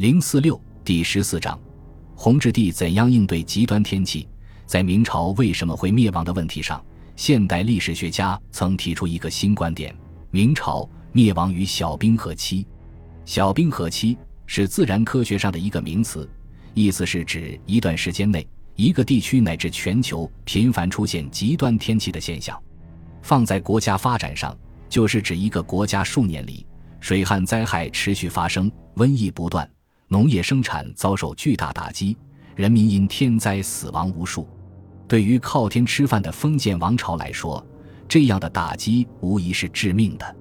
零四六第十四章，弘治帝怎样应对极端天气？在明朝为什么会灭亡的问题上，现代历史学家曾提出一个新观点：明朝灭亡于小冰河期。小冰河期是自然科学上的一个名词，意思是指一段时间内一个地区乃至全球频繁出现极端天气的现象。放在国家发展上，就是指一个国家数年里。水旱灾害持续发生，瘟疫不断，农业生产遭受巨大打击，人民因天灾死亡无数。对于靠天吃饭的封建王朝来说，这样的打击无疑是致命的。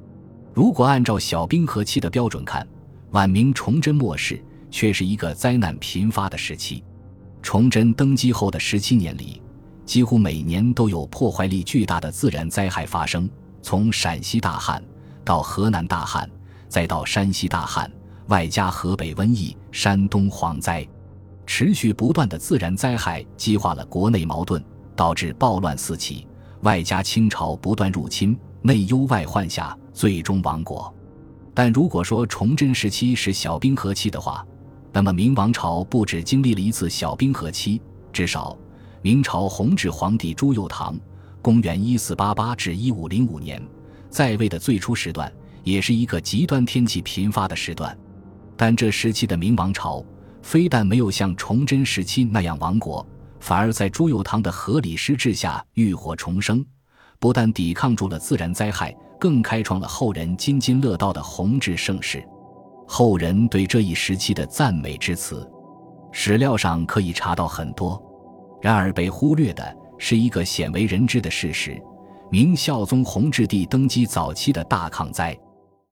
如果按照小冰河期的标准看，晚明崇祯末世却是一个灾难频发的时期。崇祯登基后的十七年里，几乎每年都有破坏力巨大的自然灾害发生，从陕西大旱到河南大旱。再到山西大旱，外加河北瘟疫、山东蝗灾，持续不断的自然灾害激化了国内矛盾，导致暴乱四起，外加清朝不断入侵，内忧外患下，最终亡国。但如果说崇祯时期是小冰河期的话，那么明王朝不止经历了一次小冰河期，至少明朝弘治皇帝朱佑樘（公元一四八八至一五零五年）在位的最初时段。也是一个极端天气频发的时段，但这时期的明王朝非但没有像崇祯时期那样亡国，反而在朱佑樘的合理施治下浴火重生，不但抵抗住了自然灾害，更开创了后人津津乐道的弘治盛世。后人对这一时期的赞美之词，史料上可以查到很多。然而被忽略的是一个鲜为人知的事实：明孝宗弘治帝登基早期的大抗灾。